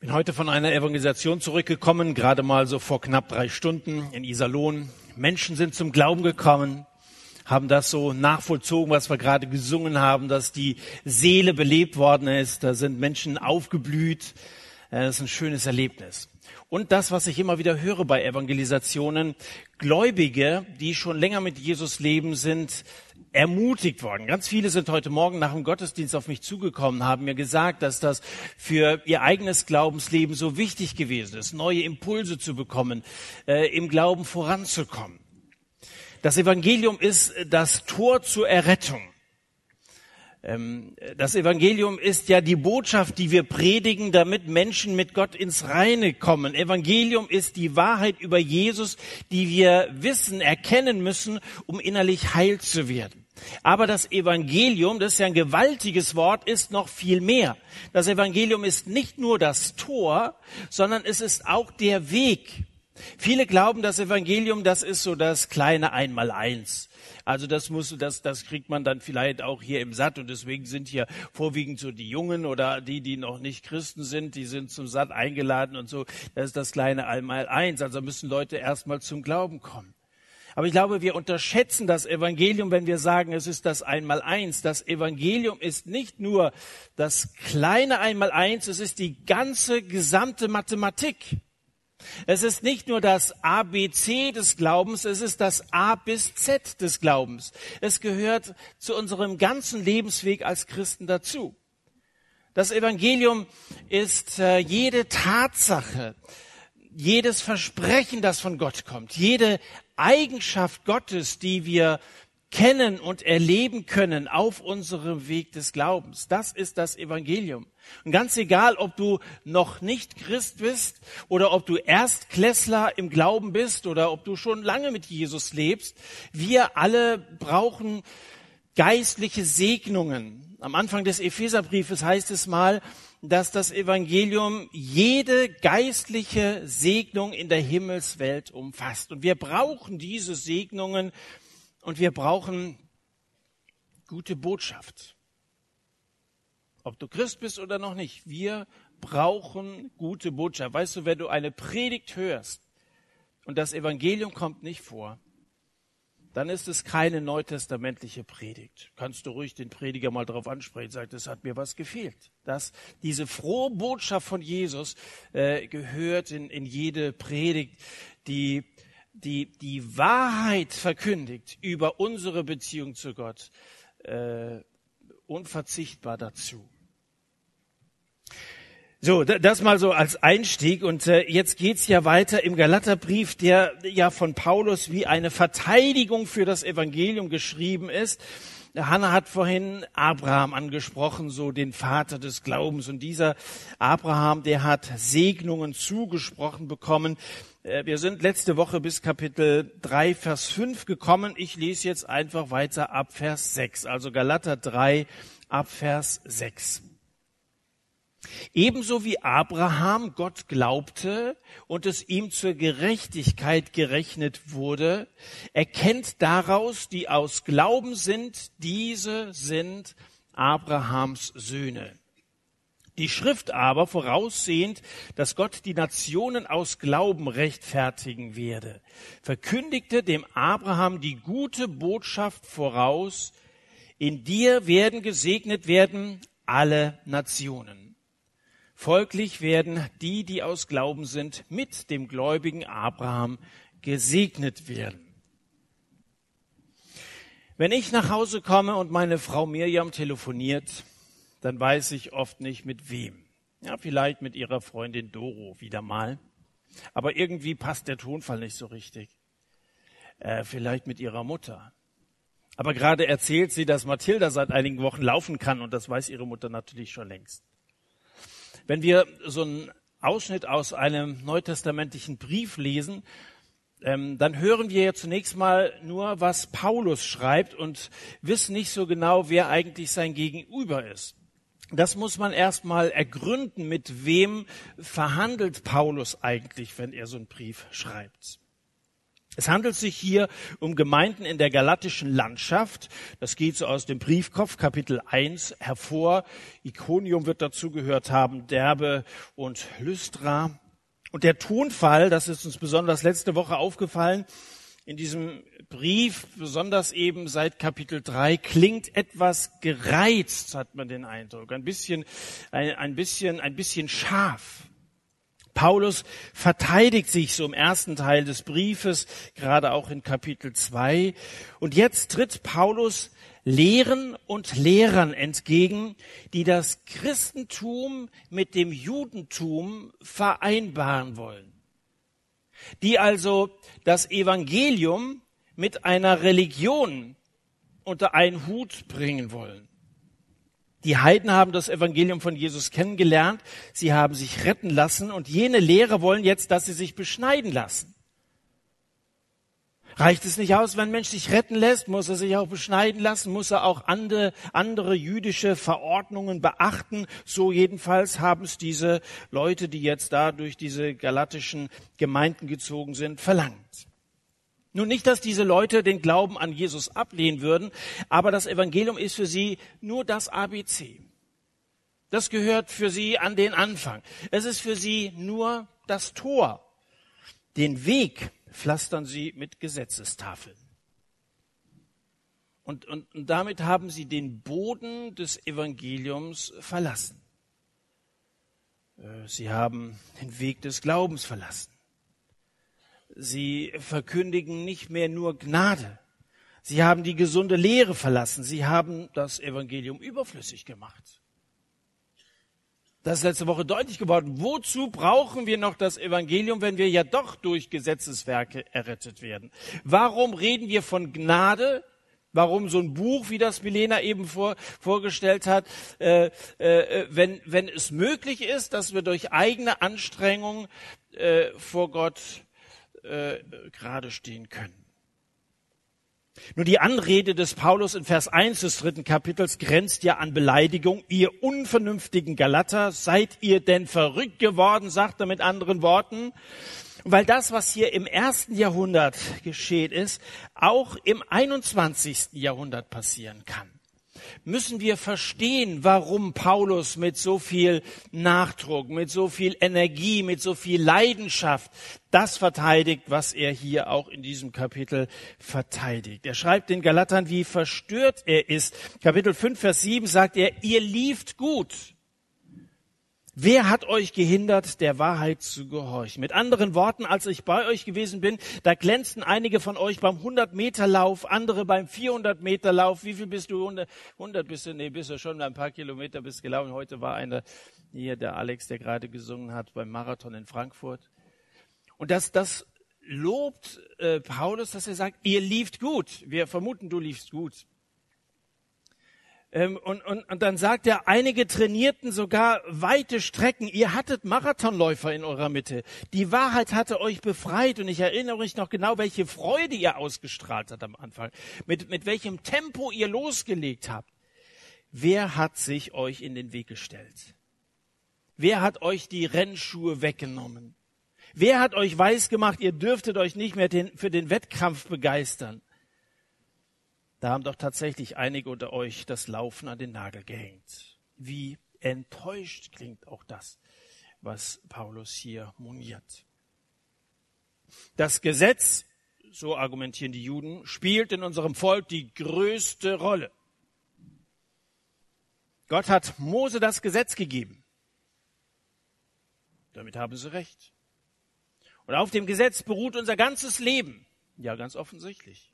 Bin heute von einer Evangelisation zurückgekommen, gerade mal so vor knapp drei Stunden in Iserlohn. Menschen sind zum Glauben gekommen, haben das so nachvollzogen, was wir gerade gesungen haben, dass die Seele belebt worden ist. Da sind Menschen aufgeblüht. Äh, das ist ein schönes Erlebnis. Und das, was ich immer wieder höre bei Evangelisationen, Gläubige, die schon länger mit Jesus leben, sind ermutigt worden. Ganz viele sind heute Morgen nach dem Gottesdienst auf mich zugekommen, haben mir gesagt, dass das für ihr eigenes Glaubensleben so wichtig gewesen ist, neue Impulse zu bekommen, äh, im Glauben voranzukommen. Das Evangelium ist das Tor zur Errettung. Ähm, das Evangelium ist ja die Botschaft, die wir predigen, damit Menschen mit Gott ins Reine kommen. Evangelium ist die Wahrheit über Jesus, die wir wissen, erkennen müssen, um innerlich heil zu werden. Aber das Evangelium, das ist ja ein gewaltiges Wort, ist noch viel mehr. Das Evangelium ist nicht nur das Tor, sondern es ist auch der Weg. Viele glauben, das Evangelium, das ist so das kleine Einmaleins. Also das muss, das, das kriegt man dann vielleicht auch hier im Satt und deswegen sind hier vorwiegend so die Jungen oder die, die noch nicht Christen sind, die sind zum Satt eingeladen und so. Das ist das kleine Einmaleins. Also müssen Leute erstmal zum Glauben kommen. Aber ich glaube, wir unterschätzen das Evangelium, wenn wir sagen, es ist das Einmaleins. Das Evangelium ist nicht nur das kleine Einmaleins, es ist die ganze gesamte Mathematik. Es ist nicht nur das ABC des Glaubens, es ist das A bis Z des Glaubens. Es gehört zu unserem ganzen Lebensweg als Christen dazu. Das Evangelium ist äh, jede Tatsache, jedes Versprechen, das von Gott kommt, jede Eigenschaft Gottes, die wir kennen und erleben können auf unserem Weg des Glaubens. Das ist das Evangelium. Und ganz egal, ob du noch nicht Christ bist oder ob du Erstklässler im Glauben bist oder ob du schon lange mit Jesus lebst, wir alle brauchen geistliche Segnungen. Am Anfang des Epheserbriefes heißt es mal, dass das Evangelium jede geistliche Segnung in der Himmelswelt umfasst. Und wir brauchen diese Segnungen und wir brauchen gute Botschaft. Ob du Christ bist oder noch nicht, wir brauchen gute Botschaft. Weißt du, wenn du eine Predigt hörst und das Evangelium kommt nicht vor, dann ist es keine neutestamentliche Predigt. Kannst du ruhig den Prediger mal darauf ansprechen, sagt, es hat mir was gefehlt. Dass diese frohe Botschaft von Jesus äh, gehört in, in jede Predigt, die die die Wahrheit verkündigt über unsere Beziehung zu Gott. Äh, unverzichtbar dazu. So, das mal so als Einstieg. Und äh, jetzt geht's ja weiter im Galaterbrief, der ja von Paulus wie eine Verteidigung für das Evangelium geschrieben ist. Hanna hat vorhin Abraham angesprochen, so den Vater des Glaubens. Und dieser Abraham, der hat Segnungen zugesprochen bekommen. Äh, wir sind letzte Woche bis Kapitel 3, Vers 5 gekommen. Ich lese jetzt einfach weiter ab Vers 6. Also Galater 3, ab Vers 6. Ebenso wie Abraham Gott glaubte und es ihm zur Gerechtigkeit gerechnet wurde, erkennt daraus, die aus Glauben sind, diese sind Abrahams Söhne. Die Schrift aber, voraussehend, dass Gott die Nationen aus Glauben rechtfertigen werde, verkündigte dem Abraham die gute Botschaft voraus, in dir werden gesegnet werden alle Nationen. Folglich werden die, die aus Glauben sind, mit dem gläubigen Abraham gesegnet werden. Wenn ich nach Hause komme und meine Frau Mirjam telefoniert, dann weiß ich oft nicht mit wem. Ja, vielleicht mit ihrer Freundin Doro wieder mal. Aber irgendwie passt der Tonfall nicht so richtig. Äh, vielleicht mit ihrer Mutter. Aber gerade erzählt sie, dass Mathilda seit einigen Wochen laufen kann und das weiß ihre Mutter natürlich schon längst. Wenn wir so einen Ausschnitt aus einem neutestamentlichen Brief lesen, ähm, dann hören wir ja zunächst mal nur, was Paulus schreibt und wissen nicht so genau, wer eigentlich sein Gegenüber ist. Das muss man erstmal ergründen, mit wem verhandelt Paulus eigentlich, wenn er so einen Brief schreibt. Es handelt sich hier um Gemeinden in der galatischen Landschaft. Das geht so aus dem Briefkopf Kapitel 1 hervor. Iconium wird dazu gehört haben, Derbe und Lystra. Und der Tonfall, das ist uns besonders letzte Woche aufgefallen, in diesem Brief, besonders eben seit Kapitel 3, klingt etwas gereizt, hat man den Eindruck. Ein bisschen, ein, ein bisschen, ein bisschen scharf. Paulus verteidigt sich so im ersten Teil des Briefes, gerade auch in Kapitel 2. Und jetzt tritt Paulus Lehren und Lehrern entgegen, die das Christentum mit dem Judentum vereinbaren wollen. Die also das Evangelium mit einer Religion unter einen Hut bringen wollen. Die Heiden haben das Evangelium von Jesus kennengelernt, sie haben sich retten lassen und jene Lehrer wollen jetzt, dass sie sich beschneiden lassen. Reicht es nicht aus, wenn ein Mensch sich retten lässt, muss er sich auch beschneiden lassen, muss er auch andere, andere jüdische Verordnungen beachten. So jedenfalls haben es diese Leute, die jetzt da durch diese galatischen Gemeinden gezogen sind, verlangt. Nun nicht, dass diese Leute den Glauben an Jesus ablehnen würden, aber das Evangelium ist für sie nur das ABC. Das gehört für sie an den Anfang. Es ist für sie nur das Tor. Den Weg pflastern sie mit Gesetzestafeln. Und, und, und damit haben sie den Boden des Evangeliums verlassen. Äh, sie haben den Weg des Glaubens verlassen. Sie verkündigen nicht mehr nur Gnade. Sie haben die gesunde Lehre verlassen. Sie haben das Evangelium überflüssig gemacht. Das ist letzte Woche deutlich geworden. Wozu brauchen wir noch das Evangelium, wenn wir ja doch durch Gesetzeswerke errettet werden? Warum reden wir von Gnade? Warum so ein Buch, wie das Milena eben vor, vorgestellt hat, äh, äh, wenn, wenn es möglich ist, dass wir durch eigene Anstrengung äh, vor Gott äh, gerade stehen können. Nur die Anrede des Paulus in Vers 1 des dritten Kapitels grenzt ja an Beleidigung. Ihr unvernünftigen Galater, seid ihr denn verrückt geworden, sagt er mit anderen Worten. Weil das, was hier im ersten Jahrhundert geschehen ist, auch im 21. Jahrhundert passieren kann müssen wir verstehen, warum Paulus mit so viel Nachdruck, mit so viel Energie, mit so viel Leidenschaft das verteidigt, was er hier auch in diesem Kapitel verteidigt. Er schreibt den Galatern, wie verstört er ist. Kapitel 5, Vers 7 sagt er, ihr lieft gut. Wer hat euch gehindert, der Wahrheit zu gehorchen? Mit anderen Worten, als ich bei euch gewesen bin, da glänzten einige von euch beim 100 Meter Lauf, andere beim 400 Meter Lauf. Wie viel bist du? 100, 100 bist du? Nee, bist du schon ein paar Kilometer bist gelaufen. Heute war einer hier, der Alex, der gerade gesungen hat beim Marathon in Frankfurt. Und das, das lobt äh, Paulus, dass er sagt, ihr lieft gut. Wir vermuten, du liefst gut. Ähm, und, und, und dann sagt er, einige trainierten sogar weite Strecken. Ihr hattet Marathonläufer in eurer Mitte. Die Wahrheit hatte euch befreit und ich erinnere mich noch genau, welche Freude ihr ausgestrahlt habt am Anfang. Mit, mit welchem Tempo ihr losgelegt habt. Wer hat sich euch in den Weg gestellt? Wer hat euch die Rennschuhe weggenommen? Wer hat euch weisgemacht, ihr dürftet euch nicht mehr den, für den Wettkampf begeistern? Da haben doch tatsächlich einige unter euch das Laufen an den Nagel gehängt. Wie enttäuscht klingt auch das, was Paulus hier moniert. Das Gesetz, so argumentieren die Juden, spielt in unserem Volk die größte Rolle. Gott hat Mose das Gesetz gegeben. Damit haben sie recht. Und auf dem Gesetz beruht unser ganzes Leben. Ja, ganz offensichtlich.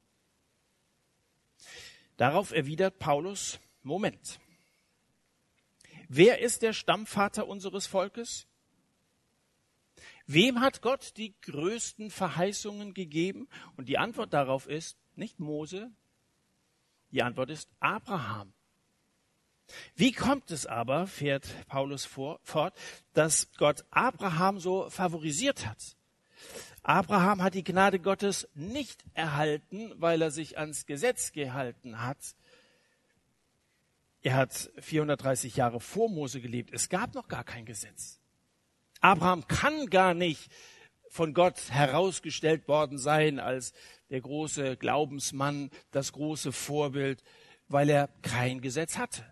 Darauf erwidert Paulus, Moment. Wer ist der Stammvater unseres Volkes? Wem hat Gott die größten Verheißungen gegeben? Und die Antwort darauf ist nicht Mose, die Antwort ist Abraham. Wie kommt es aber, fährt Paulus vor, fort, dass Gott Abraham so favorisiert hat? Abraham hat die Gnade Gottes nicht erhalten, weil er sich ans Gesetz gehalten hat. Er hat 430 Jahre vor Mose gelebt. Es gab noch gar kein Gesetz. Abraham kann gar nicht von Gott herausgestellt worden sein als der große Glaubensmann, das große Vorbild, weil er kein Gesetz hatte.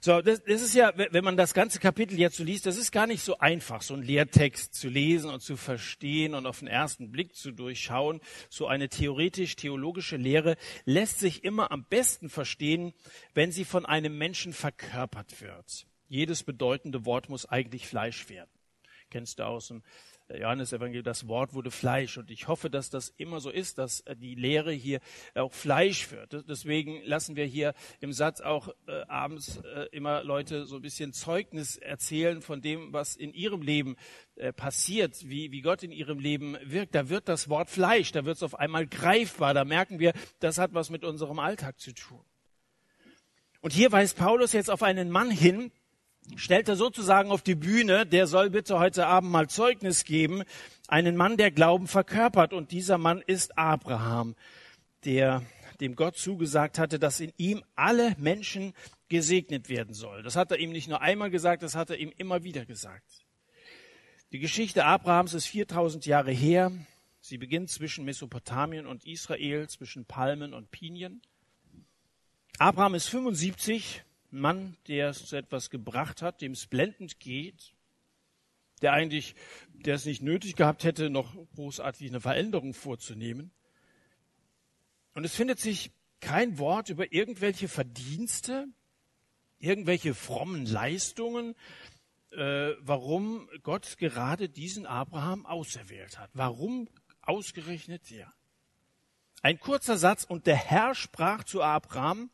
So, das, das ist ja, wenn man das ganze Kapitel jetzt so liest, das ist gar nicht so einfach, so einen Lehrtext zu lesen und zu verstehen und auf den ersten Blick zu durchschauen. So eine theoretisch-theologische Lehre lässt sich immer am besten verstehen, wenn sie von einem Menschen verkörpert wird. Jedes bedeutende Wort muss eigentlich Fleisch werden. Kennst du aus dem Johannes Evangelium, das Wort wurde Fleisch. Und ich hoffe, dass das immer so ist, dass äh, die Lehre hier auch Fleisch wird. Deswegen lassen wir hier im Satz auch äh, abends äh, immer Leute so ein bisschen Zeugnis erzählen von dem, was in ihrem Leben äh, passiert, wie, wie Gott in ihrem Leben wirkt. Da wird das Wort Fleisch, da wird es auf einmal greifbar. Da merken wir, das hat was mit unserem Alltag zu tun. Und hier weist Paulus jetzt auf einen Mann hin, stellt er sozusagen auf die Bühne, der soll bitte heute Abend mal Zeugnis geben, einen Mann, der Glauben verkörpert. Und dieser Mann ist Abraham, der dem Gott zugesagt hatte, dass in ihm alle Menschen gesegnet werden sollen. Das hat er ihm nicht nur einmal gesagt, das hat er ihm immer wieder gesagt. Die Geschichte Abrahams ist 4000 Jahre her. Sie beginnt zwischen Mesopotamien und Israel, zwischen Palmen und Pinien. Abraham ist 75 ein Mann, der es zu etwas gebracht hat, dem es blendend geht, der eigentlich, der es nicht nötig gehabt hätte, noch großartig eine Veränderung vorzunehmen. Und es findet sich kein Wort über irgendwelche Verdienste, irgendwelche frommen Leistungen, äh, warum Gott gerade diesen Abraham auserwählt hat. Warum ausgerechnet der? Ein kurzer Satz, und der Herr sprach zu Abraham,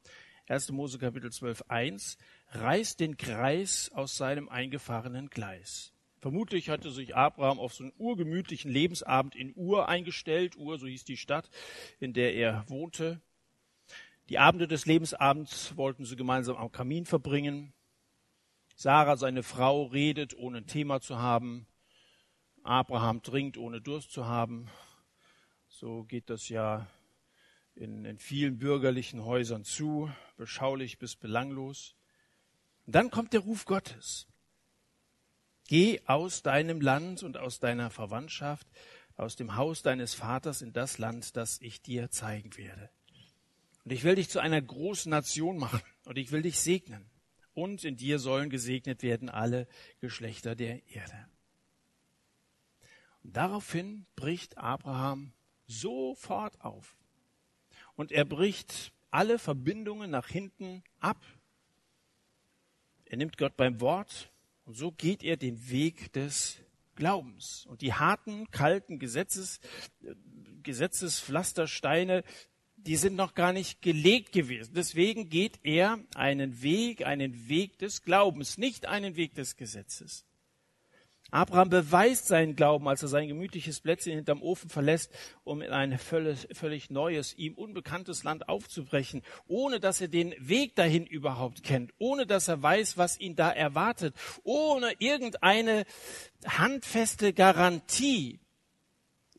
1. Mose Kapitel 12, 1, reißt den Kreis aus seinem eingefahrenen Gleis. Vermutlich hatte sich Abraham auf so einen urgemütlichen Lebensabend in Ur eingestellt. Ur, so hieß die Stadt, in der er wohnte. Die Abende des Lebensabends wollten sie gemeinsam am Kamin verbringen. Sarah, seine Frau, redet, ohne ein Thema zu haben. Abraham trinkt, ohne Durst zu haben. So geht das ja in, in vielen bürgerlichen Häusern zu, beschaulich bis belanglos. Und dann kommt der Ruf Gottes. Geh aus deinem Land und aus deiner Verwandtschaft, aus dem Haus deines Vaters in das Land, das ich dir zeigen werde. Und ich will dich zu einer großen Nation machen und ich will dich segnen. Und in dir sollen gesegnet werden alle Geschlechter der Erde. Und daraufhin bricht Abraham sofort auf und er bricht alle Verbindungen nach hinten ab. Er nimmt Gott beim Wort und so geht er den Weg des Glaubens. Und die harten, kalten Gesetzes, Gesetzespflastersteine, die sind noch gar nicht gelegt gewesen. Deswegen geht er einen Weg, einen Weg des Glaubens, nicht einen Weg des Gesetzes. Abraham beweist seinen Glauben, als er sein gemütliches Plätzchen hinterm Ofen verlässt, um in ein völlig, völlig neues, ihm unbekanntes Land aufzubrechen, ohne dass er den Weg dahin überhaupt kennt, ohne dass er weiß, was ihn da erwartet, ohne irgendeine handfeste Garantie,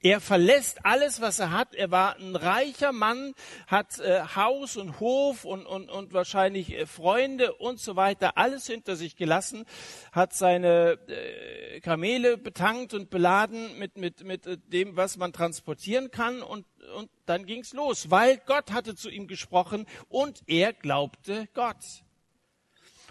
er verlässt alles, was er hat. Er war ein reicher Mann, hat äh, Haus und Hof und, und, und wahrscheinlich äh, Freunde und so weiter, alles hinter sich gelassen, hat seine äh, Kamele betankt und beladen mit, mit, mit äh, dem, was man transportieren kann und, und dann ging's los, weil Gott hatte zu ihm gesprochen und er glaubte Gott.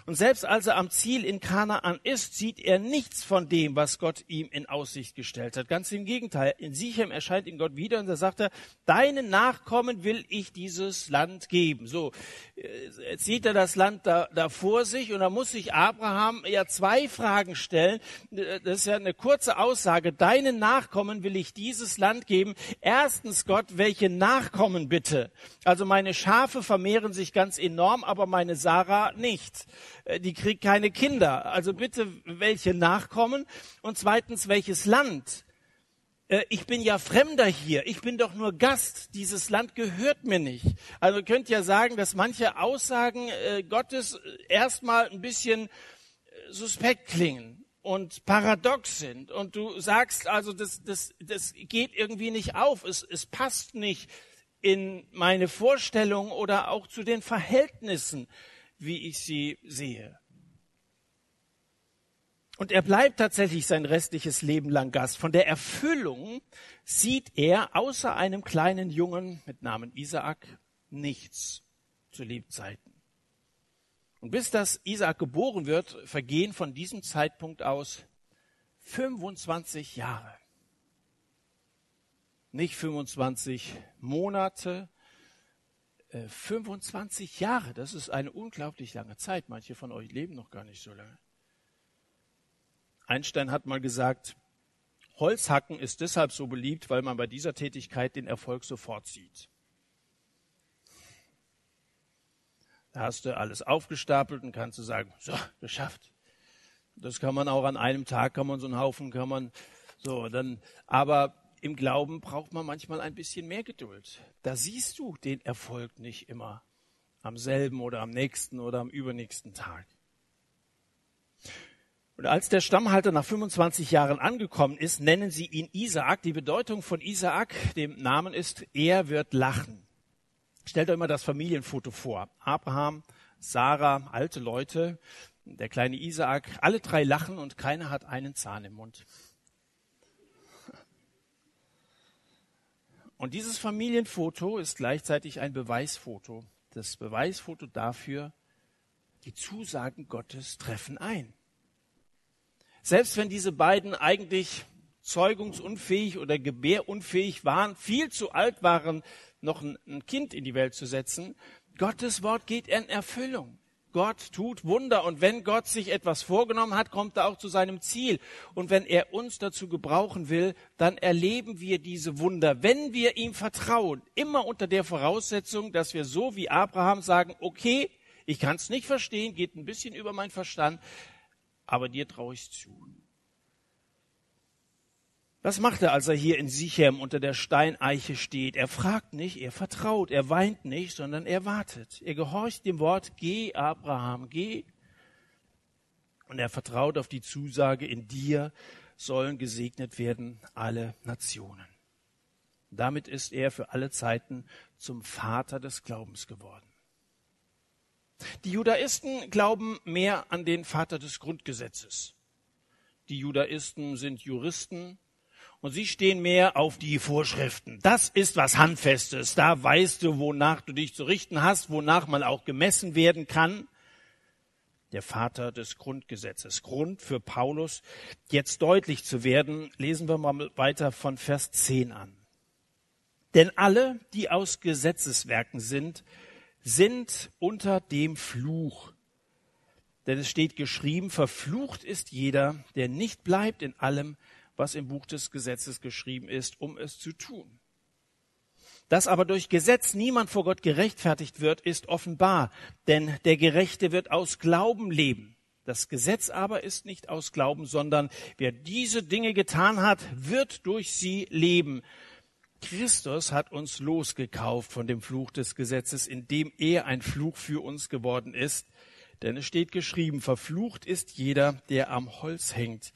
Und selbst als er am Ziel in Kanaan ist, sieht er nichts von dem, was Gott ihm in Aussicht gestellt hat. Ganz im Gegenteil. In Sichem erscheint ihm Gott wieder und da sagt er, deinen Nachkommen will ich dieses Land geben. So, jetzt sieht er das Land da, da vor sich und da muss sich Abraham ja zwei Fragen stellen. Das ist ja eine kurze Aussage. Deinen Nachkommen will ich dieses Land geben. Erstens Gott, welche Nachkommen bitte? Also meine Schafe vermehren sich ganz enorm, aber meine Sarah nicht. Äh, die kriegt keine Kinder. Also bitte, welche Nachkommen? Und zweitens, welches Land? Äh, ich bin ja Fremder hier. Ich bin doch nur Gast. Dieses Land gehört mir nicht. Also ihr könnt ja sagen, dass manche Aussagen äh, Gottes erstmal ein bisschen suspekt klingen und paradox sind. Und du sagst also, das, das, das geht irgendwie nicht auf. Es, es passt nicht in meine Vorstellung oder auch zu den Verhältnissen wie ich sie sehe. Und er bleibt tatsächlich sein restliches Leben lang Gast. Von der Erfüllung sieht er außer einem kleinen Jungen mit Namen Isaak nichts zu Lebzeiten. Und bis das Isaak geboren wird, vergehen von diesem Zeitpunkt aus 25 Jahre. Nicht 25 Monate, 25 äh, Jahre. Das ist eine unglaublich lange Zeit. Manche von euch leben noch gar nicht so lange. Einstein hat mal gesagt, Holzhacken ist deshalb so beliebt, weil man bei dieser Tätigkeit den Erfolg sofort sieht. Da hast du alles aufgestapelt und kannst du sagen, so, geschafft. Das kann man auch an einem Tag, kann man so einen Haufen, kann man so, dann, aber im Glauben braucht man manchmal ein bisschen mehr Geduld. Da siehst du den Erfolg nicht immer am selben oder am nächsten oder am übernächsten Tag. Und als der Stammhalter nach 25 Jahren angekommen ist, nennen sie ihn Isaak. Die Bedeutung von Isaak, dem Namen ist, er wird lachen. Stellt euch mal das Familienfoto vor. Abraham, Sarah, alte Leute, der kleine Isaak, alle drei lachen und keiner hat einen Zahn im Mund. Und dieses Familienfoto ist gleichzeitig ein Beweisfoto. Das Beweisfoto dafür, die Zusagen Gottes treffen ein. Selbst wenn diese beiden eigentlich zeugungsunfähig oder gebärunfähig waren, viel zu alt waren, noch ein Kind in die Welt zu setzen, Gottes Wort geht in Erfüllung. Gott tut Wunder und wenn Gott sich etwas vorgenommen hat, kommt er auch zu seinem Ziel. Und wenn er uns dazu gebrauchen will, dann erleben wir diese Wunder, wenn wir ihm vertrauen, immer unter der Voraussetzung, dass wir so wie Abraham sagen, okay, ich kann es nicht verstehen, geht ein bisschen über mein Verstand, aber dir traue ich zu. Was macht er, als er hier in Sichem unter der Steineiche steht? Er fragt nicht, er vertraut, er weint nicht, sondern er wartet. Er gehorcht dem Wort, geh, Abraham, geh. Und er vertraut auf die Zusage, in dir sollen gesegnet werden alle Nationen. Damit ist er für alle Zeiten zum Vater des Glaubens geworden. Die Judaisten glauben mehr an den Vater des Grundgesetzes. Die Judaisten sind Juristen und sie stehen mehr auf die Vorschriften. Das ist was Handfestes. Da weißt du, wonach du dich zu richten hast, wonach man auch gemessen werden kann. Der Vater des Grundgesetzes. Grund für Paulus, jetzt deutlich zu werden, lesen wir mal weiter von Vers 10 an. Denn alle, die aus Gesetzeswerken sind, sind unter dem Fluch. Denn es steht geschrieben, verflucht ist jeder, der nicht bleibt in allem, was im Buch des Gesetzes geschrieben ist, um es zu tun. Dass aber durch Gesetz niemand vor Gott gerechtfertigt wird, ist offenbar, denn der Gerechte wird aus Glauben leben. Das Gesetz aber ist nicht aus Glauben, sondern wer diese Dinge getan hat, wird durch sie leben. Christus hat uns losgekauft von dem Fluch des Gesetzes, indem er ein Fluch für uns geworden ist. Denn es steht geschrieben, verflucht ist jeder, der am Holz hängt,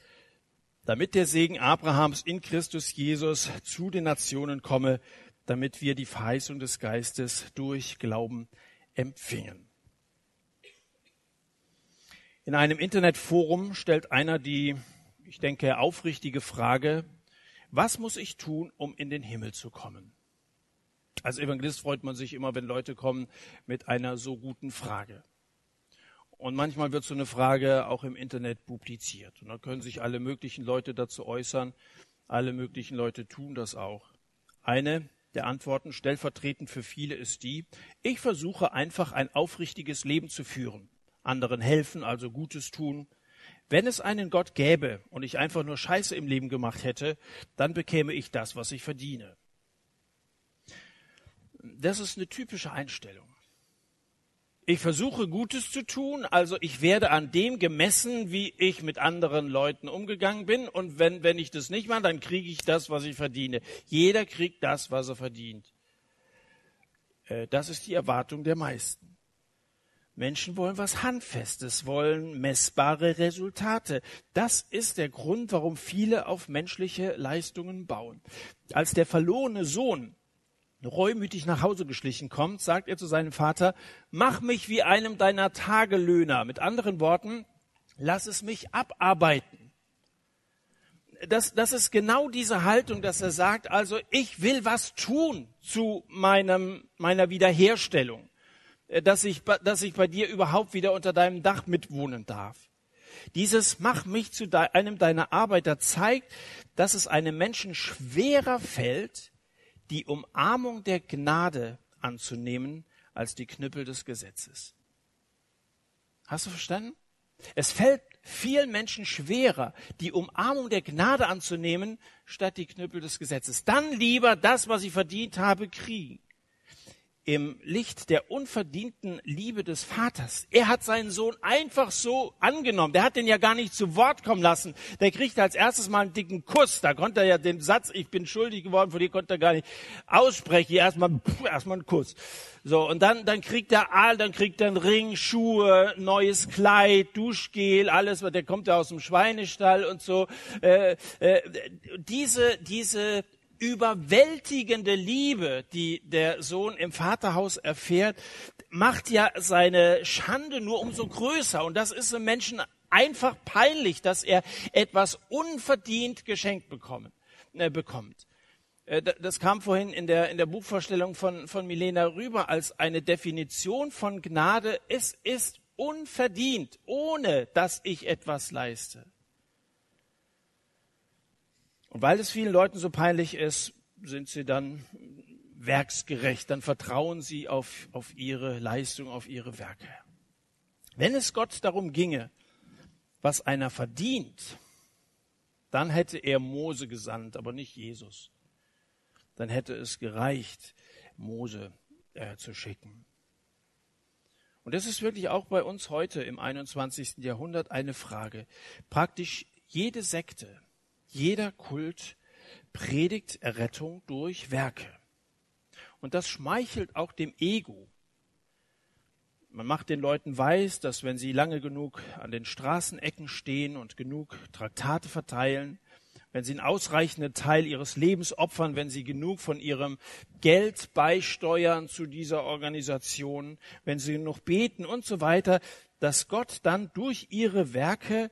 damit der Segen Abrahams in Christus Jesus zu den Nationen komme, damit wir die Verheißung des Geistes durch Glauben empfingen. In einem Internetforum stellt einer die, ich denke, aufrichtige Frage, was muss ich tun, um in den Himmel zu kommen? Als Evangelist freut man sich immer, wenn Leute kommen mit einer so guten Frage. Und manchmal wird so eine Frage auch im Internet publiziert. Und da können sich alle möglichen Leute dazu äußern. Alle möglichen Leute tun das auch. Eine der Antworten stellvertretend für viele ist die, ich versuche einfach ein aufrichtiges Leben zu führen, anderen helfen, also Gutes tun, wenn es einen Gott gäbe und ich einfach nur Scheiße im Leben gemacht hätte, dann bekäme ich das, was ich verdiene. Das ist eine typische Einstellung. Ich versuche Gutes zu tun, also ich werde an dem gemessen, wie ich mit anderen Leuten umgegangen bin. Und wenn, wenn ich das nicht mache, dann kriege ich das, was ich verdiene. Jeder kriegt das, was er verdient. Äh, das ist die Erwartung der meisten. Menschen wollen was Handfestes, wollen messbare Resultate. Das ist der Grund, warum viele auf menschliche Leistungen bauen. Als der verlorene Sohn reumütig nach Hause geschlichen kommt, sagt er zu seinem Vater, mach mich wie einem deiner Tagelöhner. Mit anderen Worten, Lass es mich abarbeiten. Das, das ist genau diese Haltung, dass er sagt, also ich will was tun zu meinem, meiner Wiederherstellung, äh, dass ich, dass ich bei dir überhaupt wieder unter deinem Dach mitwohnen darf. Dieses Mach mich zu einem deiner Arbeiter zeigt, dass es einem Menschen schwerer fällt, die Umarmung der Gnade anzunehmen, als die Knüppel des Gesetzes. Hast du verstanden? Es fällt vielen Menschen schwerer, die Umarmung der Gnade anzunehmen, statt die Knüppel des Gesetzes. Dann lieber das, was ich verdient habe, kriegen im Licht der unverdienten Liebe des Vaters. Er hat seinen Sohn einfach so angenommen. Der hat den ja gar nicht zu Wort kommen lassen. Der kriegte als erstes mal einen dicken Kuss. Da konnte er ja den Satz, ich bin schuldig geworden, vor dir konnte er gar nicht aussprechen. Erstmal, erstmal einen Kuss. So, und dann, dann kriegt er all, dann kriegt er einen Ring, Schuhe, neues Kleid, Duschgel, alles, der kommt ja aus dem Schweinestall und so. Äh, äh, diese, diese überwältigende Liebe, die der Sohn im Vaterhaus erfährt, macht ja seine Schande nur umso größer. Und das ist einem Menschen einfach peinlich, dass er etwas unverdient geschenkt bekommen, äh, bekommt. Äh, das kam vorhin in der, in der Buchvorstellung von, von Milena rüber als eine Definition von Gnade. Es ist unverdient, ohne dass ich etwas leiste. Und weil es vielen Leuten so peinlich ist, sind sie dann werksgerecht, dann vertrauen sie auf, auf ihre Leistung, auf ihre Werke. Wenn es Gott darum ginge, was einer verdient, dann hätte er Mose gesandt, aber nicht Jesus. Dann hätte es gereicht, Mose äh, zu schicken. Und das ist wirklich auch bei uns heute im 21. Jahrhundert eine Frage. Praktisch jede Sekte, jeder Kult predigt Errettung durch Werke. Und das schmeichelt auch dem Ego. Man macht den Leuten weiß, dass wenn sie lange genug an den Straßenecken stehen und genug Traktate verteilen, wenn sie einen ausreichenden Teil ihres Lebens opfern, wenn sie genug von ihrem Geld beisteuern zu dieser Organisation, wenn sie genug beten und so weiter, dass Gott dann durch ihre Werke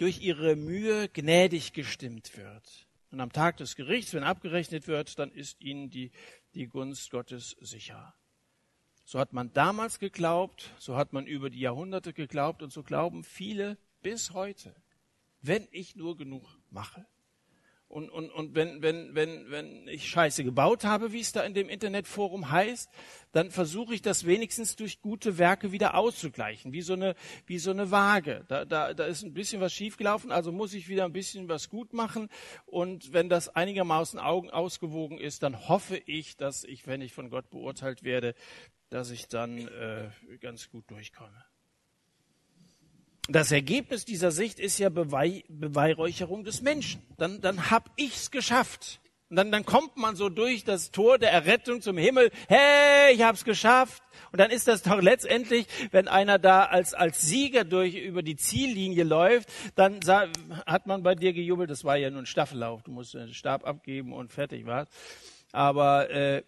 durch ihre Mühe gnädig gestimmt wird. Und am Tag des Gerichts, wenn abgerechnet wird, dann ist ihnen die, die Gunst Gottes sicher. So hat man damals geglaubt, so hat man über die Jahrhunderte geglaubt und so glauben viele bis heute. Wenn ich nur genug mache, und, und, und wenn, wenn, wenn, wenn ich Scheiße gebaut habe, wie es da in dem Internetforum heißt, dann versuche ich das wenigstens durch gute Werke wieder auszugleichen, wie so eine, wie so eine Waage. Da, da, da ist ein bisschen was schiefgelaufen, also muss ich wieder ein bisschen was gut machen. Und wenn das einigermaßen Augen ausgewogen ist, dann hoffe ich, dass ich, wenn ich von Gott beurteilt werde, dass ich dann äh, ganz gut durchkomme das Ergebnis dieser Sicht ist ja Beweih, Beweihräucherung des Menschen. Dann, dann hab ich's geschafft. Und dann, dann kommt man so durch das Tor der Errettung zum Himmel. Hey, ich hab's geschafft. Und dann ist das doch letztendlich, wenn einer da als, als Sieger durch, über die Ziellinie läuft, dann hat man bei dir gejubelt. Das war ja nur ein Staffellauf. Du musst den Stab abgeben und fertig war's. Aber, äh,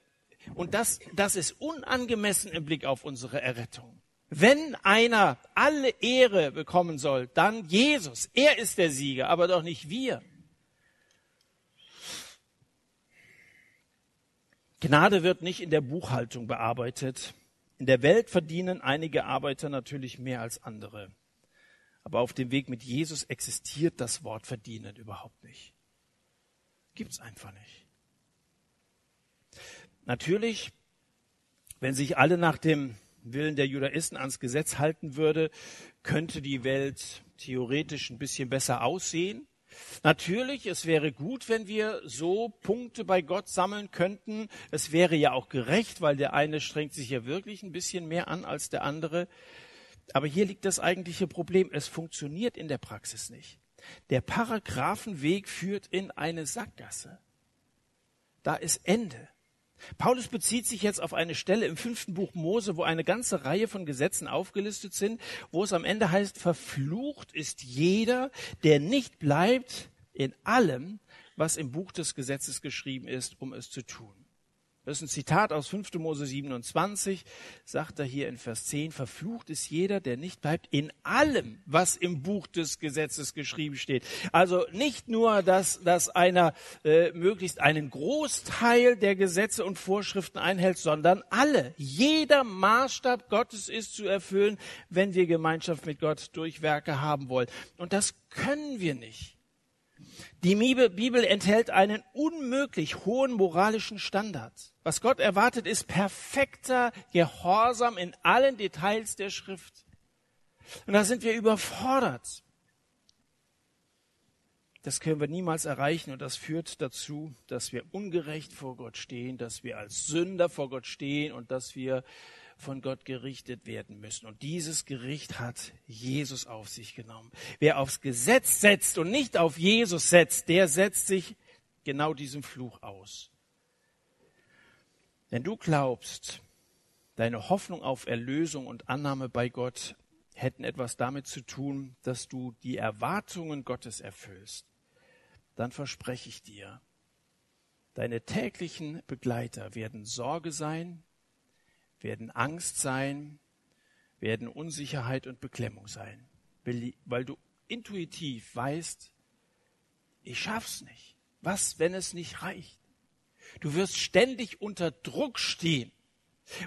und das, das ist unangemessen im Blick auf unsere Errettung. Wenn einer alle Ehre bekommen soll, dann Jesus. Er ist der Sieger, aber doch nicht wir. Gnade wird nicht in der Buchhaltung bearbeitet. In der Welt verdienen einige Arbeiter natürlich mehr als andere. Aber auf dem Weg mit Jesus existiert das Wort verdienen überhaupt nicht. Gibt's einfach nicht. Natürlich, wenn sich alle nach dem Willen der Judaisten ans Gesetz halten würde, könnte die Welt theoretisch ein bisschen besser aussehen. Natürlich, es wäre gut, wenn wir so Punkte bei Gott sammeln könnten. Es wäre ja auch gerecht, weil der eine strengt sich ja wirklich ein bisschen mehr an als der andere. Aber hier liegt das eigentliche Problem. Es funktioniert in der Praxis nicht. Der Paragraphenweg führt in eine Sackgasse. Da ist Ende. Paulus bezieht sich jetzt auf eine Stelle im fünften Buch Mose, wo eine ganze Reihe von Gesetzen aufgelistet sind, wo es am Ende heißt, verflucht ist jeder, der nicht bleibt in allem, was im Buch des Gesetzes geschrieben ist, um es zu tun. Das ist ein Zitat aus 5. Mose 27, sagt er hier in Vers 10, verflucht ist jeder, der nicht bleibt in allem, was im Buch des Gesetzes geschrieben steht. Also nicht nur, dass, dass einer äh, möglichst einen Großteil der Gesetze und Vorschriften einhält, sondern alle. Jeder Maßstab Gottes ist zu erfüllen, wenn wir Gemeinschaft mit Gott durch Werke haben wollen. Und das können wir nicht. Die Bibel enthält einen unmöglich hohen moralischen Standard. Was Gott erwartet, ist perfekter Gehorsam in allen Details der Schrift. Und da sind wir überfordert. Das können wir niemals erreichen und das führt dazu, dass wir ungerecht vor Gott stehen, dass wir als Sünder vor Gott stehen und dass wir von Gott gerichtet werden müssen. Und dieses Gericht hat Jesus auf sich genommen. Wer aufs Gesetz setzt und nicht auf Jesus setzt, der setzt sich genau diesem Fluch aus. Wenn du glaubst, deine Hoffnung auf Erlösung und Annahme bei Gott hätten etwas damit zu tun, dass du die Erwartungen Gottes erfüllst, dann verspreche ich dir, deine täglichen Begleiter werden Sorge sein, werden Angst sein, werden Unsicherheit und Beklemmung sein, weil du intuitiv weißt, ich schaff's nicht. Was, wenn es nicht reicht? Du wirst ständig unter Druck stehen.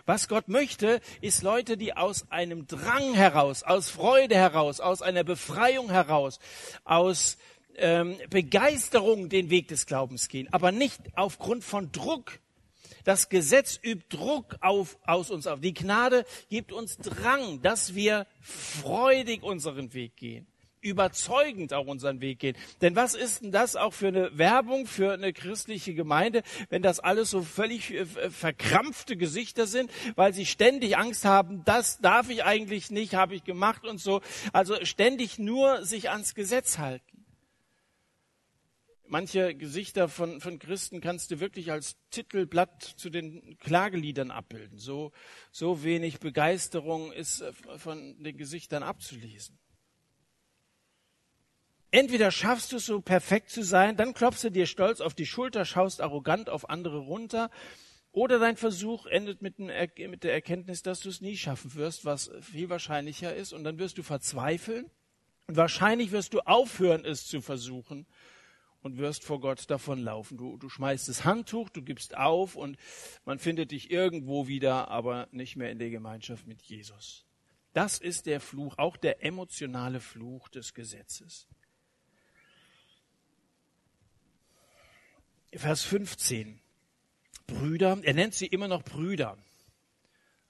Was Gott möchte, ist Leute, die aus einem Drang heraus, aus Freude heraus, aus einer Befreiung heraus, aus ähm, Begeisterung den Weg des Glaubens gehen, aber nicht aufgrund von Druck. Das Gesetz übt Druck auf, aus uns auf. Die Gnade gibt uns Drang, dass wir freudig unseren Weg gehen überzeugend auch unseren Weg gehen. Denn was ist denn das auch für eine Werbung für eine christliche Gemeinde, wenn das alles so völlig äh, verkrampfte Gesichter sind, weil sie ständig Angst haben, das darf ich eigentlich nicht, habe ich gemacht und so. Also ständig nur sich ans Gesetz halten. Manche Gesichter von, von Christen kannst du wirklich als Titelblatt zu den Klageliedern abbilden. So, so wenig Begeisterung ist äh, von den Gesichtern abzulesen. Entweder schaffst du es so perfekt zu sein, dann klopfst du dir stolz auf die Schulter, schaust arrogant auf andere runter, oder dein Versuch endet mit, der Erkenntnis, dass du es nie schaffen wirst, was viel wahrscheinlicher ist, und dann wirst du verzweifeln, und wahrscheinlich wirst du aufhören, es zu versuchen, und wirst vor Gott davonlaufen. Du, du schmeißt das Handtuch, du gibst auf, und man findet dich irgendwo wieder, aber nicht mehr in der Gemeinschaft mit Jesus. Das ist der Fluch, auch der emotionale Fluch des Gesetzes. Vers 15. Brüder, er nennt sie immer noch Brüder.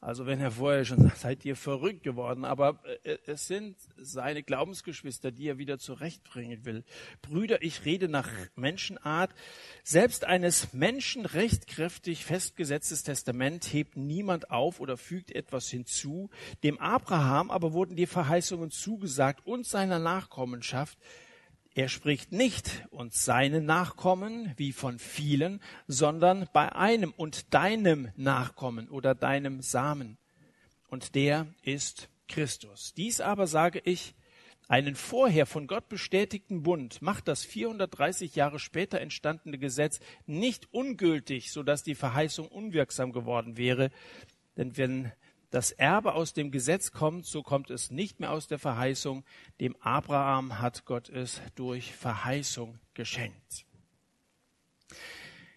Also wenn er vorher schon sagt, seid ihr verrückt geworden, aber äh, es sind seine Glaubensgeschwister, die er wieder zurechtbringen will. Brüder, ich rede nach Menschenart. Selbst eines Menschen rechtkräftig festgesetztes Testament hebt niemand auf oder fügt etwas hinzu. Dem Abraham aber wurden die Verheißungen zugesagt und seiner Nachkommenschaft. Er spricht nicht und seine Nachkommen wie von vielen, sondern bei einem und deinem Nachkommen oder deinem Samen. Und der ist Christus. Dies aber sage ich, einen vorher von Gott bestätigten Bund macht das 430 Jahre später entstandene Gesetz nicht ungültig, so dass die Verheißung unwirksam geworden wäre. Denn wenn das Erbe aus dem Gesetz kommt, so kommt es nicht mehr aus der Verheißung. Dem Abraham hat Gott es durch Verheißung geschenkt.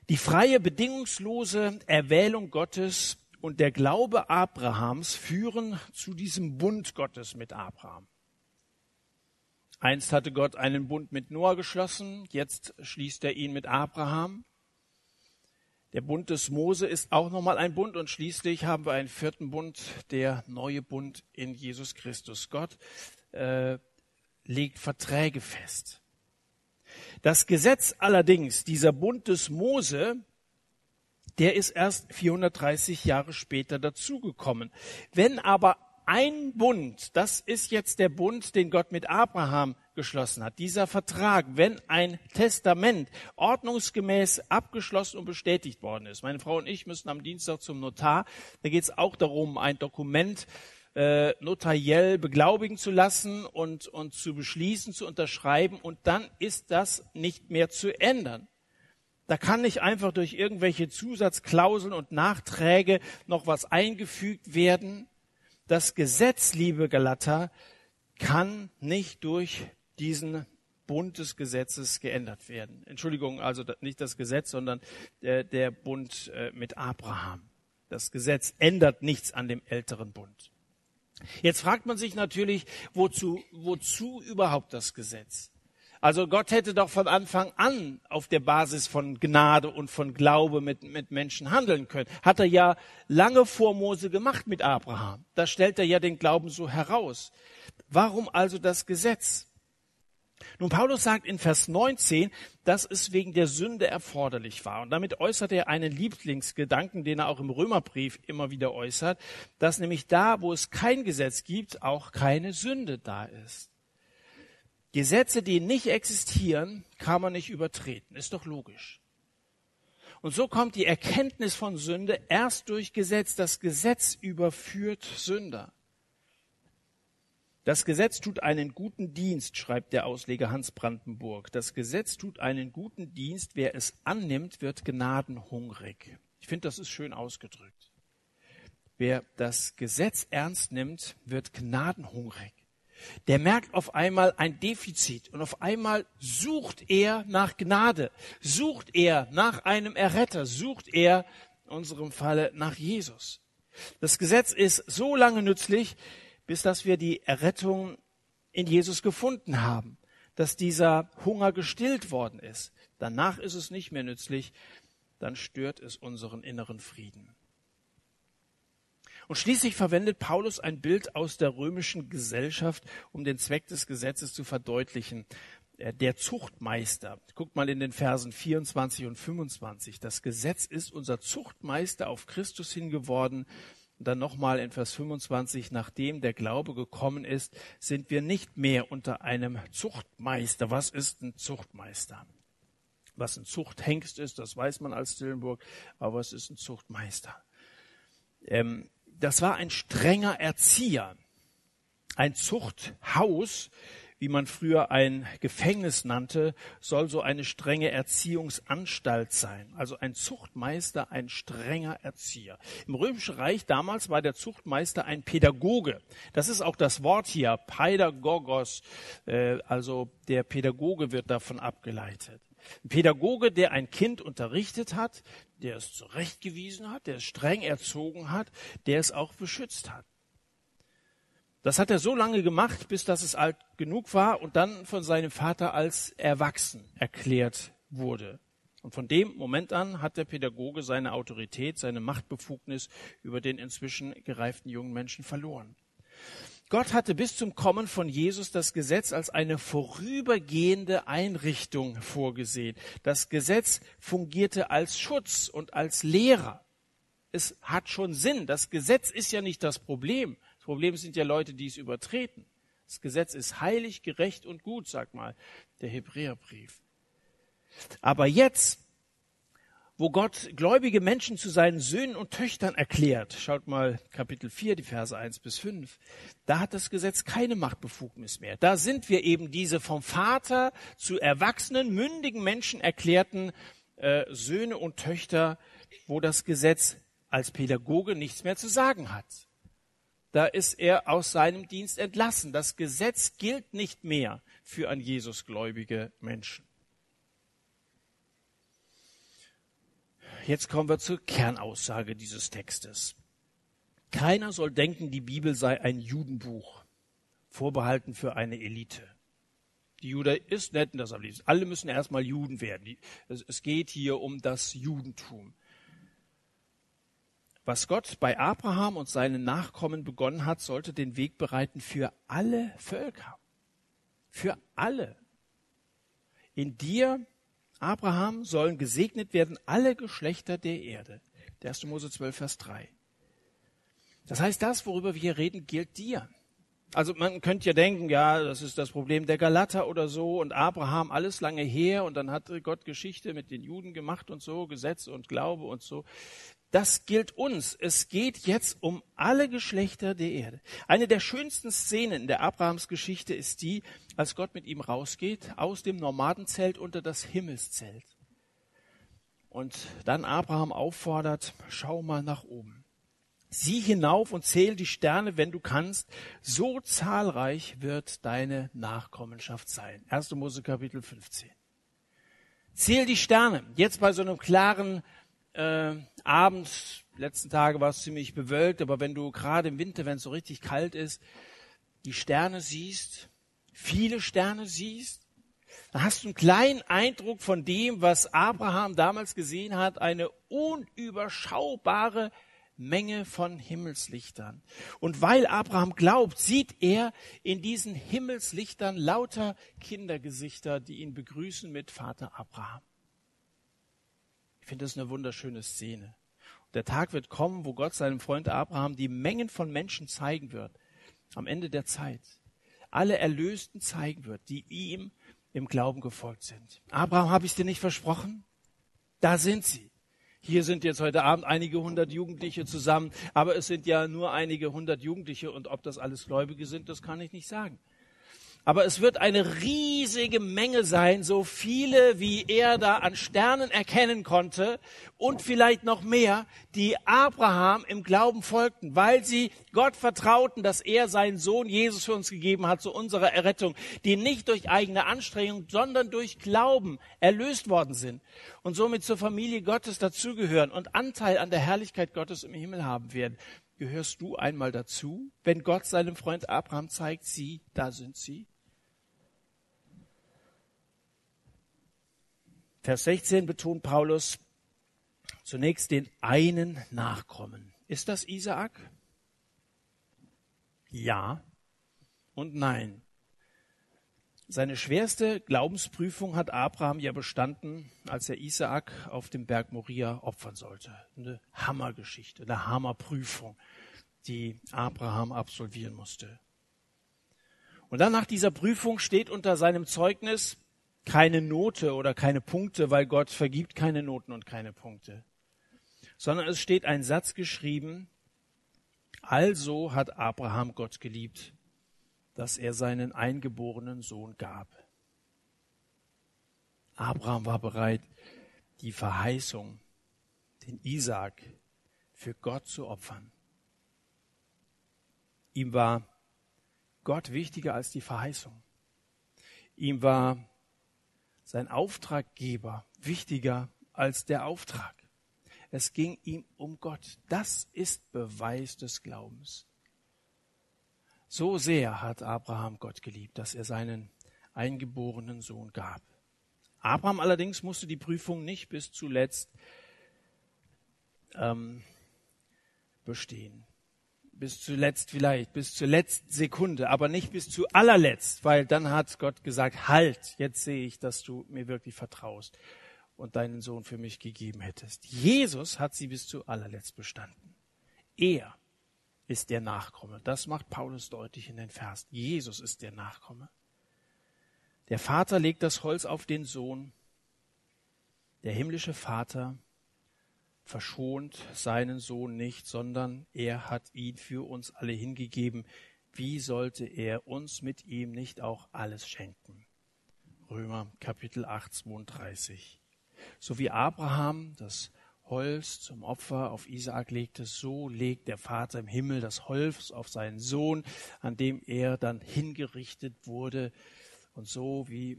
Die freie, bedingungslose Erwählung Gottes und der Glaube Abrahams führen zu diesem Bund Gottes mit Abraham. Einst hatte Gott einen Bund mit Noah geschlossen, jetzt schließt er ihn mit Abraham. Der Bund des Mose ist auch nochmal ein Bund und schließlich haben wir einen vierten Bund, der neue Bund in Jesus Christus. Gott äh, legt Verträge fest. Das Gesetz allerdings, dieser Bund des Mose, der ist erst 430 Jahre später dazugekommen. Wenn aber ein Bund, das ist jetzt der Bund, den Gott mit Abraham geschlossen hat. Dieser Vertrag, wenn ein Testament ordnungsgemäß abgeschlossen und bestätigt worden ist. Meine Frau und ich müssen am Dienstag zum Notar. Da geht es auch darum, ein Dokument äh, notariell beglaubigen zu lassen und, und zu beschließen, zu unterschreiben. Und dann ist das nicht mehr zu ändern. Da kann nicht einfach durch irgendwelche Zusatzklauseln und Nachträge noch was eingefügt werden. Das Gesetz, liebe Galater, kann nicht durch diesen Bund des Gesetzes geändert werden. Entschuldigung, also nicht das Gesetz, sondern der, der Bund äh, mit Abraham. Das Gesetz ändert nichts an dem älteren Bund. Jetzt fragt man sich natürlich, wozu, wozu überhaupt das Gesetz? Also Gott hätte doch von Anfang an auf der Basis von Gnade und von Glaube mit, mit Menschen handeln können. Hat er ja lange vor Mose gemacht mit Abraham. Da stellt er ja den Glauben so heraus. Warum also das Gesetz? Nun, Paulus sagt in Vers 19, dass es wegen der Sünde erforderlich war. Und damit äußert er einen Lieblingsgedanken, den er auch im Römerbrief immer wieder äußert, dass nämlich da, wo es kein Gesetz gibt, auch keine Sünde da ist. Gesetze, die nicht existieren, kann man nicht übertreten. Ist doch logisch. Und so kommt die Erkenntnis von Sünde erst durch Gesetz. Das Gesetz überführt Sünder. Das Gesetz tut einen guten Dienst, schreibt der Ausleger Hans Brandenburg. Das Gesetz tut einen guten Dienst. Wer es annimmt, wird gnadenhungrig. Ich finde, das ist schön ausgedrückt. Wer das Gesetz ernst nimmt, wird gnadenhungrig der merkt auf einmal ein Defizit und auf einmal sucht er nach Gnade, sucht er nach einem Erretter, sucht er in unserem Falle nach Jesus. Das Gesetz ist so lange nützlich, bis dass wir die Errettung in Jesus gefunden haben, dass dieser Hunger gestillt worden ist. Danach ist es nicht mehr nützlich, dann stört es unseren inneren Frieden. Und schließlich verwendet Paulus ein Bild aus der römischen Gesellschaft, um den Zweck des Gesetzes zu verdeutlichen. Äh, der Zuchtmeister, guckt mal in den Versen 24 und 25. Das Gesetz ist unser Zuchtmeister auf Christus hingeworden. Und dann nochmal in Vers 25, nachdem der Glaube gekommen ist, sind wir nicht mehr unter einem Zuchtmeister. Was ist ein Zuchtmeister? Was ein Zuchthengst ist, das weiß man als Stillenburg, aber es ist ein Zuchtmeister. Ähm, das war ein strenger Erzieher. Ein Zuchthaus, wie man früher ein Gefängnis nannte, soll so eine strenge Erziehungsanstalt sein. Also ein Zuchtmeister, ein strenger Erzieher. Im Römischen Reich damals war der Zuchtmeister ein Pädagoge. Das ist auch das Wort hier, Pädagogos. Äh, also der Pädagoge wird davon abgeleitet. Ein Pädagoge, der ein Kind unterrichtet hat, der es zurechtgewiesen hat, der es streng erzogen hat, der es auch beschützt hat. Das hat er so lange gemacht, bis dass es alt genug war und dann von seinem Vater als erwachsen erklärt wurde. Und von dem Moment an hat der Pädagoge seine Autorität, seine Machtbefugnis über den inzwischen gereiften jungen Menschen verloren. Gott hatte bis zum Kommen von Jesus das Gesetz als eine vorübergehende Einrichtung vorgesehen. Das Gesetz fungierte als Schutz und als Lehrer. Es hat schon Sinn. Das Gesetz ist ja nicht das Problem. Problem sind ja Leute, die es übertreten. Das Gesetz ist heilig, gerecht und gut, sagt mal der Hebräerbrief. Aber jetzt wo Gott gläubige Menschen zu seinen Söhnen und Töchtern erklärt. Schaut mal Kapitel 4, die Verse 1 bis 5. Da hat das Gesetz keine Machtbefugnis mehr. Da sind wir eben diese vom Vater zu erwachsenen, mündigen Menschen erklärten äh, Söhne und Töchter, wo das Gesetz als Pädagoge nichts mehr zu sagen hat. Da ist er aus seinem Dienst entlassen. Das Gesetz gilt nicht mehr für an Jesus gläubige Menschen. Jetzt kommen wir zur Kernaussage dieses Textes. Keiner soll denken, die Bibel sei ein Judenbuch, vorbehalten für eine Elite. Die Jude ist nett und das am liebsten. Alle müssen erstmal Juden werden. Es geht hier um das Judentum. Was Gott bei Abraham und seinen Nachkommen begonnen hat, sollte den Weg bereiten für alle Völker. Für alle. In dir Abraham sollen gesegnet werden alle Geschlechter der Erde. Der 1. Mose 12, Vers 3. Das heißt, das, worüber wir hier reden, gilt dir. Also man könnte ja denken, ja, das ist das Problem der Galater oder so und Abraham, alles lange her und dann hat Gott Geschichte mit den Juden gemacht und so, Gesetz und Glaube und so. Das gilt uns. Es geht jetzt um alle Geschlechter der Erde. Eine der schönsten Szenen der Abrahams Geschichte ist die, als Gott mit ihm rausgeht aus dem Nomadenzelt unter das Himmelszelt. Und dann Abraham auffordert, schau mal nach oben. Sieh hinauf und zähl die Sterne, wenn du kannst. So zahlreich wird deine Nachkommenschaft sein. 1. Mose Kapitel 15. Zähl die Sterne. Jetzt bei so einem klaren äh, Abend, letzten Tage war es ziemlich bewölkt, aber wenn du gerade im Winter, wenn es so richtig kalt ist, die Sterne siehst, viele Sterne siehst, dann hast du einen kleinen Eindruck von dem, was Abraham damals gesehen hat, eine unüberschaubare Menge von Himmelslichtern. Und weil Abraham glaubt, sieht er in diesen Himmelslichtern lauter Kindergesichter, die ihn begrüßen mit Vater Abraham. Ich finde das eine wunderschöne Szene. Der Tag wird kommen, wo Gott seinem Freund Abraham die Mengen von Menschen zeigen wird. Am Ende der Zeit. Alle Erlösten zeigen wird, die ihm im Glauben gefolgt sind. Abraham, habe ich dir nicht versprochen? Da sind sie. Hier sind jetzt heute Abend einige hundert Jugendliche zusammen, aber es sind ja nur einige hundert Jugendliche und ob das alles Gläubige sind, das kann ich nicht sagen. Aber es wird eine riesige Menge sein, so viele, wie er da an Sternen erkennen konnte und vielleicht noch mehr, die Abraham im Glauben folgten, weil sie Gott vertrauten, dass er seinen Sohn Jesus für uns gegeben hat zu unserer Errettung, die nicht durch eigene Anstrengung, sondern durch Glauben erlöst worden sind und somit zur Familie Gottes dazugehören und Anteil an der Herrlichkeit Gottes im Himmel haben werden. Gehörst du einmal dazu, wenn Gott seinem Freund Abraham zeigt, sie, da sind sie? Vers 16 betont Paulus zunächst den einen Nachkommen. Ist das Isaak? Ja und nein. Seine schwerste Glaubensprüfung hat Abraham ja bestanden, als er Isaak auf dem Berg Moria opfern sollte. Eine Hammergeschichte, eine Hammerprüfung, die Abraham absolvieren musste. Und dann nach dieser Prüfung steht unter seinem Zeugnis, keine Note oder keine Punkte, weil Gott vergibt keine Noten und keine Punkte, sondern es steht ein Satz geschrieben, also hat Abraham Gott geliebt, dass er seinen eingeborenen Sohn gab. Abraham war bereit, die Verheißung, den Isaak, für Gott zu opfern. Ihm war Gott wichtiger als die Verheißung. Ihm war sein Auftraggeber wichtiger als der Auftrag. Es ging ihm um Gott. Das ist Beweis des Glaubens. So sehr hat Abraham Gott geliebt, dass er seinen eingeborenen Sohn gab. Abraham allerdings musste die Prüfung nicht bis zuletzt ähm, bestehen bis zuletzt vielleicht, bis zur letzten Sekunde, aber nicht bis zu allerletzt, weil dann hat Gott gesagt, halt, jetzt sehe ich, dass du mir wirklich vertraust und deinen Sohn für mich gegeben hättest. Jesus hat sie bis zu allerletzt bestanden. Er ist der Nachkomme. Das macht Paulus deutlich in den Vers. Jesus ist der Nachkomme. Der Vater legt das Holz auf den Sohn. Der himmlische Vater verschont seinen Sohn nicht, sondern er hat ihn für uns alle hingegeben. Wie sollte er uns mit ihm nicht auch alles schenken? Römer Kapitel 8, 32. So wie Abraham das Holz zum Opfer auf Isaak legte, so legt der Vater im Himmel das Holz auf seinen Sohn, an dem er dann hingerichtet wurde. Und so wie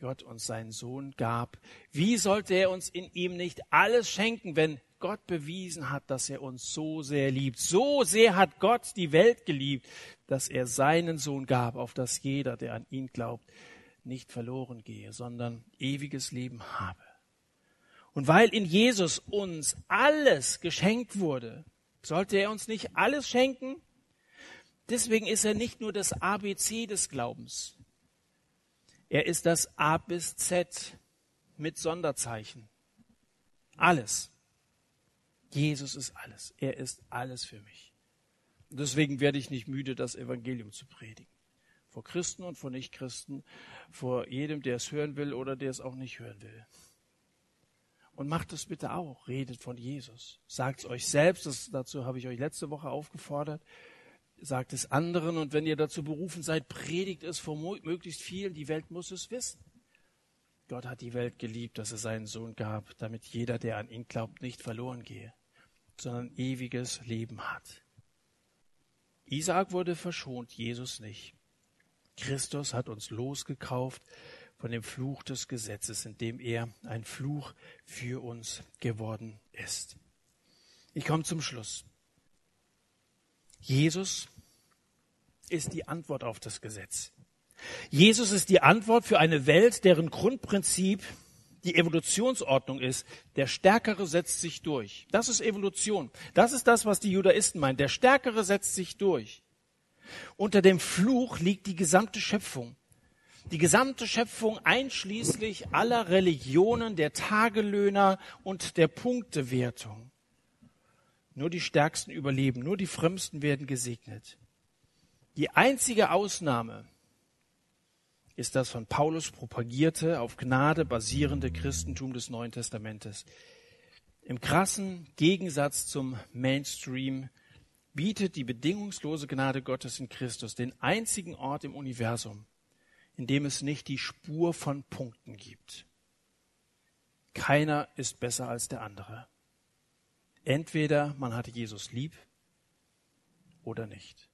Gott uns seinen Sohn gab, wie sollte er uns in ihm nicht alles schenken, wenn Gott bewiesen hat, dass er uns so sehr liebt? So sehr hat Gott die Welt geliebt, dass er seinen Sohn gab, auf dass jeder, der an ihn glaubt, nicht verloren gehe, sondern ewiges Leben habe. Und weil in Jesus uns alles geschenkt wurde, sollte er uns nicht alles schenken? Deswegen ist er nicht nur das ABC des Glaubens, er ist das A bis Z mit Sonderzeichen. Alles. Jesus ist alles. Er ist alles für mich. Deswegen werde ich nicht müde, das Evangelium zu predigen. Vor Christen und vor Nichtchristen, vor jedem, der es hören will oder der es auch nicht hören will. Und macht es bitte auch. Redet von Jesus. Sagt es euch selbst. Das, dazu habe ich euch letzte Woche aufgefordert sagt es anderen und wenn ihr dazu berufen seid, predigt es vor möglichst vielen. Die Welt muss es wissen. Gott hat die Welt geliebt, dass er seinen Sohn gab, damit jeder, der an ihn glaubt, nicht verloren gehe, sondern ewiges Leben hat. Isaak wurde verschont, Jesus nicht. Christus hat uns losgekauft von dem Fluch des Gesetzes, indem er ein Fluch für uns geworden ist. Ich komme zum Schluss. Jesus ist die Antwort auf das Gesetz. Jesus ist die Antwort für eine Welt, deren Grundprinzip die Evolutionsordnung ist. Der Stärkere setzt sich durch. Das ist Evolution. Das ist das, was die Judaisten meinen. Der Stärkere setzt sich durch. Unter dem Fluch liegt die gesamte Schöpfung. Die gesamte Schöpfung einschließlich aller Religionen, der Tagelöhner und der Punktewertung. Nur die Stärksten überleben, nur die Frömmsten werden gesegnet. Die einzige Ausnahme ist das von Paulus propagierte, auf Gnade basierende Christentum des Neuen Testamentes. Im krassen Gegensatz zum Mainstream bietet die bedingungslose Gnade Gottes in Christus den einzigen Ort im Universum, in dem es nicht die Spur von Punkten gibt. Keiner ist besser als der andere. Entweder man hat Jesus lieb oder nicht.